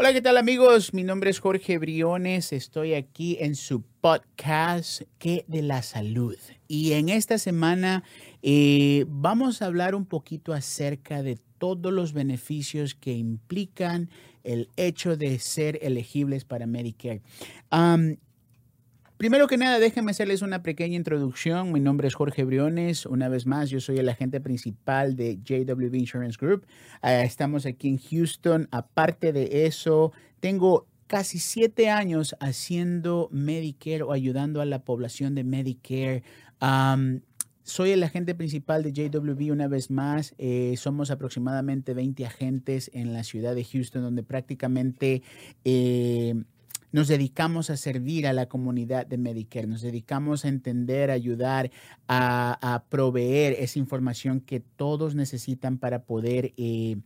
Hola, ¿qué tal amigos? Mi nombre es Jorge Briones. Estoy aquí en su podcast ¿Qué de la salud? Y en esta semana eh, vamos a hablar un poquito acerca de todos los beneficios que implican el hecho de ser elegibles para Medicare. Primero que nada, déjenme hacerles una pequeña introducción. Mi nombre es Jorge Briones. Una vez más, yo soy el agente principal de JWB Insurance Group. Ah, estamos aquí en Houston. Aparte de eso, tengo casi siete años haciendo Medicare o ayudando a la población de Medicare. soy el agente principal de JWB una vez más. Eh, somos aproximadamente 20 agentes en la ciudad de Houston, donde prácticamente... Eh, nos dedicamos a servir a la comunidad de Medicare, nos dedicamos a entender, ayudar, a, proveer esa información que todos necesitan para poder... Eh,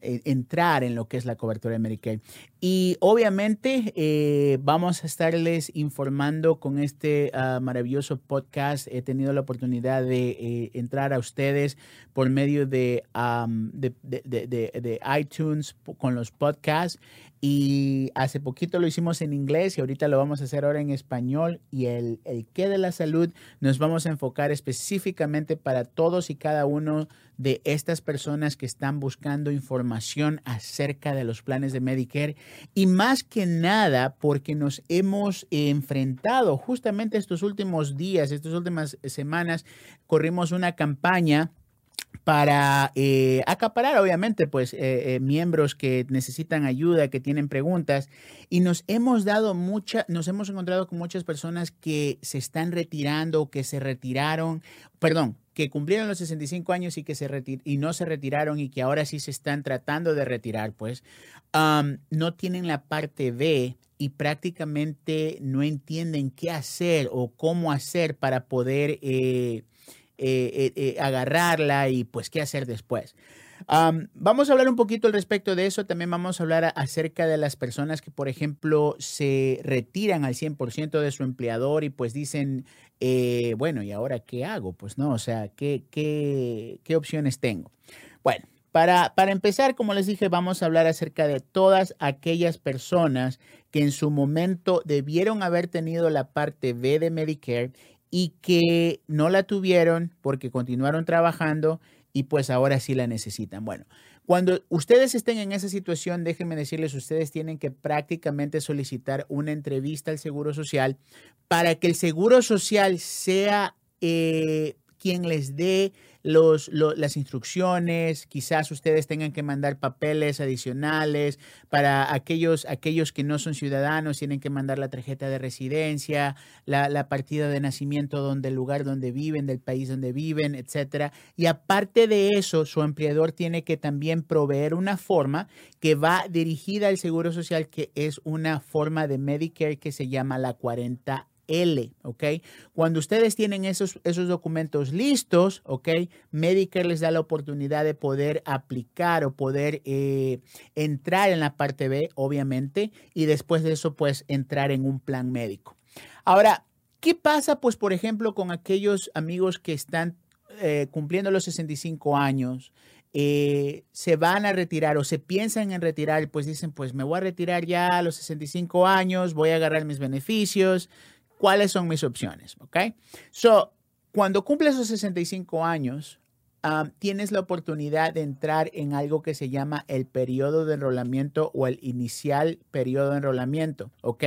e, entrar en lo que es la cobertura de Medicare. Y obviamente eh, vamos a estarles informando con este ah, maravilloso podcast. He tenido la oportunidad de eh, entrar a ustedes por medio de, de, iTunes con los podcasts. Y hace poquito lo hicimos en inglés y ahorita lo vamos a hacer ahora en español. Y el, el qué de la salud nos vamos a enfocar específicamente para todos y cada uno de estas personas que están buscando información acerca de los planes de Medicare y más que nada porque nos hemos enfrentado justamente estos últimos días, estas últimas semanas, corrimos una campaña para eh, acaparar, obviamente, pues eh, eh, miembros que necesitan ayuda, que tienen preguntas, y nos hemos dado mucha, nos hemos encontrado con muchas personas que se están retirando, que se retiraron, perdón, que cumplieron los 65 años y que se y no se retiraron y que ahora sí se están tratando de retirar, pues, no tienen la parte B y prácticamente no entienden qué hacer o cómo hacer para poder eh, eh, agarrarla y pues qué hacer después. vamos a hablar un poquito al respecto de eso. También vamos a hablar acerca de las personas que, por ejemplo, se retiran al 100% de su empleador y pues dicen, bueno, ¿y ahora qué hago? Pues no, o sea, ¿qué, qué, qué opciones tengo? Bueno, para, para, empezar, como les dije, vamos a hablar acerca de todas aquellas personas que en su momento debieron haber tenido la parte B de Medicare y que no la tuvieron porque continuaron trabajando y pues ahora sí la necesitan. Bueno, cuando ustedes estén en esa situación, déjenme decirles, ustedes tienen que prácticamente solicitar una entrevista al Seguro Social para que el Seguro Social sea eh, quien les dé los, las instrucciones, quizás ustedes tengan que mandar papeles adicionales para aquellos, aquellos que no son ciudadanos, tienen que mandar la tarjeta de residencia, la, partida de nacimiento donde el lugar donde viven, del país donde viven, etcétera. Y aparte de eso, su empleador tiene que también proveer una forma que va dirigida al Seguro Social, que es una forma de Medicare que se llama la 40 L, ¿ok? Cuando ustedes tienen esos, esos documentos listos, ¿ok? Medicare les da la oportunidad de poder aplicar o poder eh, entrar en la parte B, obviamente, y después de eso, pues, entrar en un plan médico. Ahora, ¿qué pasa, pues, por ejemplo, con aquellos amigos que están eh, cumpliendo los 65 años? Eh, se van a retirar o se piensan en retirar, pues dicen, pues me voy a retirar ya a los 65 años, voy a agarrar mis beneficios, cuáles son mis opciones, ¿ok? So, cuando cumples los 65 años, um, tienes la oportunidad de entrar en algo que se llama el periodo de enrolamiento o el inicial periodo de enrolamiento, ¿ok?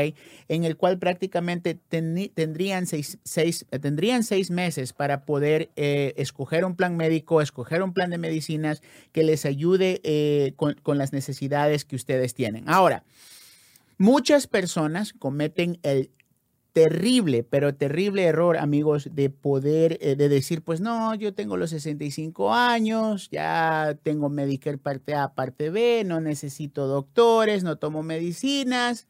En el cual prácticamente tendrían, seis, tendrían seis meses para poder eh, escoger un plan médico, escoger un plan de medicinas que les ayude eh, con las necesidades que ustedes tienen. Ahora, Muchas personas cometen el terrible, pero terrible error, amigos, de poder, eh, de decir, pues no, yo tengo los 65 años, ya tengo Medicare parte A, parte B, no necesito doctores, no tomo medicinas,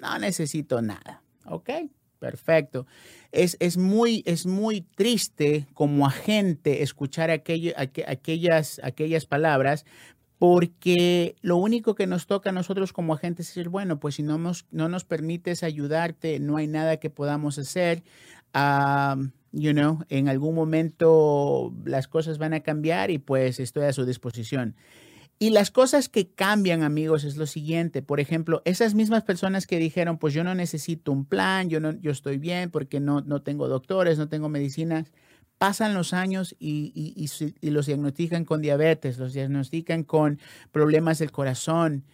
no necesito nada, ¿ok? Perfecto. Es, es, muy, es muy triste como agente escuchar aquello, aquellas, aquellas palabras, porque lo único que nos toca a nosotros como agentes es decir, bueno, pues si no nos, no nos permites ayudarte, no hay nada que podamos hacer. you know, en algún momento las cosas van a cambiar y pues estoy a su disposición. Y las cosas que cambian, amigos, es lo siguiente. Por ejemplo, esas mismas personas que dijeron, pues yo no necesito un plan, yo, no, yo estoy bien porque no, no tengo doctores, no tengo medicinas, pasan los años y, los diagnostican con diabetes, los diagnostican con problemas del corazón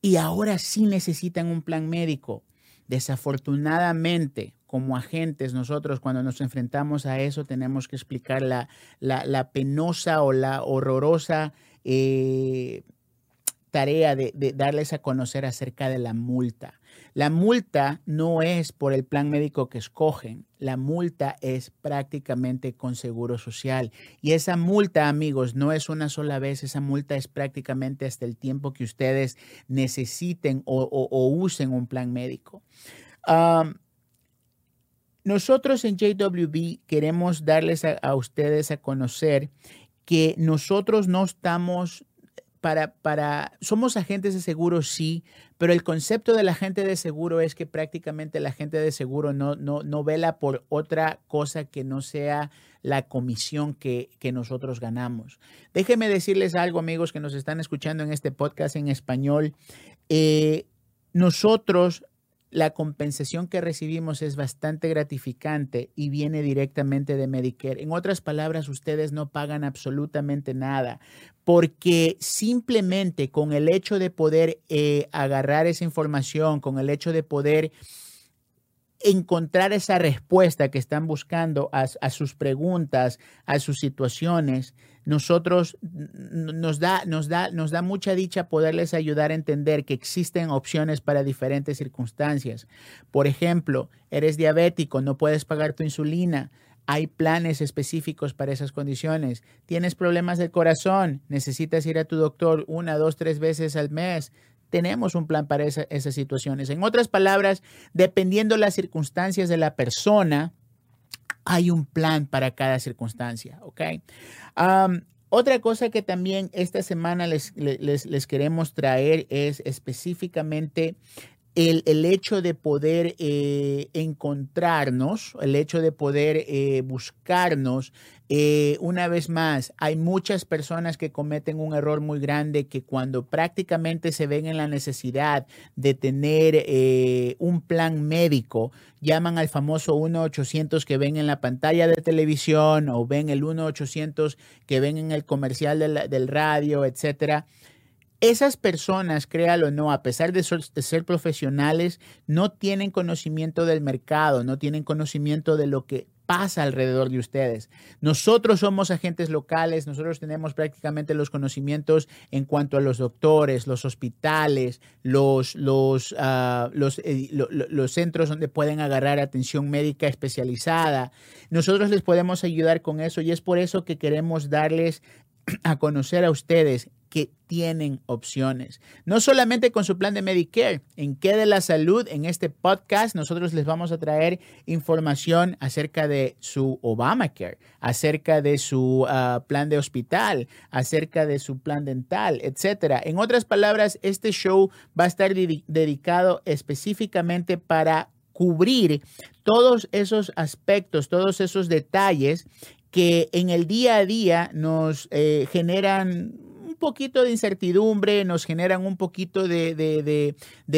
y ahora sí necesitan un plan médico. Desafortunadamente, como agentes, nosotros cuando nos enfrentamos a eso tenemos que explicar la penosa o la horrorosa eh, tarea de, darles a conocer acerca de la multa. La multa no es por el plan médico que escogen, la multa es prácticamente con seguro social. Y esa multa, amigos, no es una sola vez, esa multa es prácticamente hasta el tiempo que ustedes necesiten o, usen un plan médico. nosotros en JWB queremos darles a ustedes a conocer que nosotros no estamos para, para, somos agentes de seguro, sí, pero el concepto del agente de seguro es que prácticamente el agente de seguro no, no, no vela por otra cosa que no sea la comisión que, que nosotros ganamos. Déjenme decirles algo, amigos que nos están escuchando en este podcast en español. Eh, nosotros la compensación que recibimos es bastante gratificante y viene directamente de Medicare. En otras palabras, ustedes no pagan absolutamente nada porque simplemente con el hecho de poder eh, agarrar esa información, con el hecho de poder encontrar esa respuesta que están buscando a, sus preguntas, a sus situaciones, nosotros nos da, nos, da, nos da mucha dicha poderles ayudar a entender que existen opciones para diferentes circunstancias. Por ejemplo, eres diabético, no puedes pagar tu insulina. Hay planes específicos para esas condiciones. Tienes problemas del corazón, necesitas ir a tu doctor una, dos, tres veces al mes tenemos un plan para esas situaciones. En otras palabras, dependiendo las circunstancias de la persona, hay un plan para cada circunstancia, ¿ok? otra cosa que también esta semana les, les, queremos traer es específicamente el, hecho de poder eh, encontrarnos, el hecho de poder eh, buscarnos, eh, una vez más, hay muchas personas que cometen un error muy grande que cuando prácticamente se ven en la necesidad de tener un plan médico, llaman al famoso 1-800 que ven en la pantalla de televisión o ven el 1-800 que ven en el comercial del radio, etcétera esas personas, créalo o no, a pesar de ser, profesionales, no tienen conocimiento del mercado, no tienen conocimiento de lo que pasa alrededor de ustedes. Nosotros somos agentes locales, nosotros tenemos prácticamente los conocimientos en cuanto a los doctores, los hospitales, los, los, ah, eh, los centros donde pueden agarrar atención médica especializada. Nosotros les podemos ayudar con eso y es por eso que queremos darles a conocer a ustedes que tienen opciones. No solamente con su plan de Medicare, en qué de la salud, en este podcast nosotros les vamos a traer información acerca de su Obamacare, acerca de su ah, plan de hospital, acerca de su plan dental, etcétera. En otras palabras, este show va a estar dedicado específicamente para cubrir todos esos aspectos, todos esos detalles que en el día a día nos eh, generan poquito de incertidumbre, nos generan un poquito de,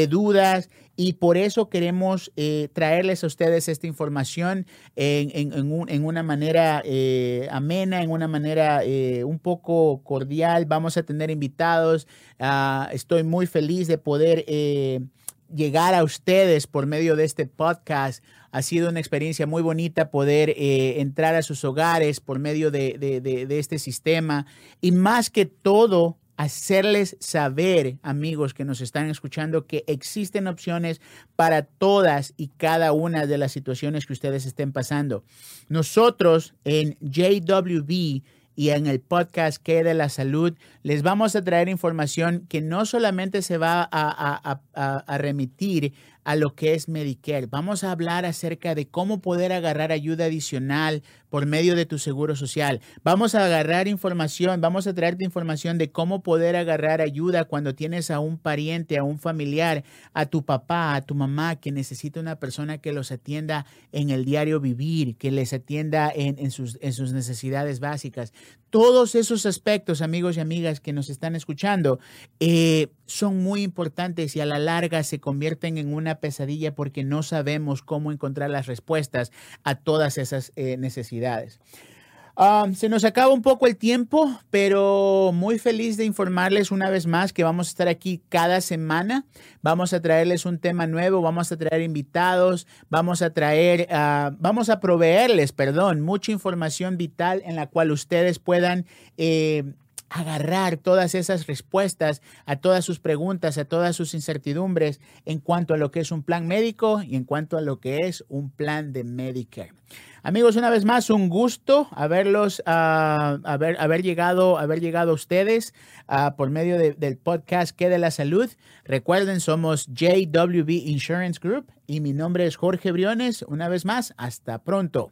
dudas y por eso queremos eh, traerles a ustedes esta información en, una manera eh, amena, en una manera un poco cordial. Vamos a tener invitados. Ah, estoy muy feliz de poder llegar a ustedes por medio de este podcast. Ha sido una experiencia muy bonita poder eh, entrar a sus hogares por medio de, de, este sistema y más que todo hacerles saber, amigos que nos están escuchando, que existen opciones para todas y cada una de las situaciones que ustedes estén pasando. Nosotros en JWB y en el podcast que de la salud les vamos a traer información que no solamente se va a, remitir a lo que es Medicare. Vamos a hablar acerca de cómo poder agarrar ayuda adicional por medio de tu seguro social. Vamos a agarrar información, vamos a traerte información de cómo poder agarrar ayuda cuando tienes a un pariente, a un familiar, a tu papá, a tu mamá que necesita una persona que los atienda en el diario vivir, que les atienda en, sus, en sus necesidades básicas. Todos esos aspectos, amigos y amigas que nos están escuchando, eh, son muy importantes y a la larga se convierten en una pesadilla porque no sabemos cómo encontrar las respuestas a todas esas eh, necesidades. Um, se nos acaba un poco el tiempo, pero muy feliz de informarles una vez más que vamos a estar aquí cada semana. Vamos a traerles un tema nuevo, vamos a traer invitados, vamos a traer, uh, vamos a proveerles, perdón, mucha información vital en la cual ustedes puedan eh, agarrar todas esas respuestas a todas sus preguntas, a todas sus incertidumbres en cuanto a lo que es un plan médico y en cuanto a lo que es un plan de Medicare. Amigos, una vez más, un gusto haberlos, uh, haber, haber, llegado, haber llegado a ustedes uh, por medio de, del podcast Que de la Salud. Recuerden, somos JWB Insurance Group y mi nombre es Jorge Briones. Una vez más, hasta pronto.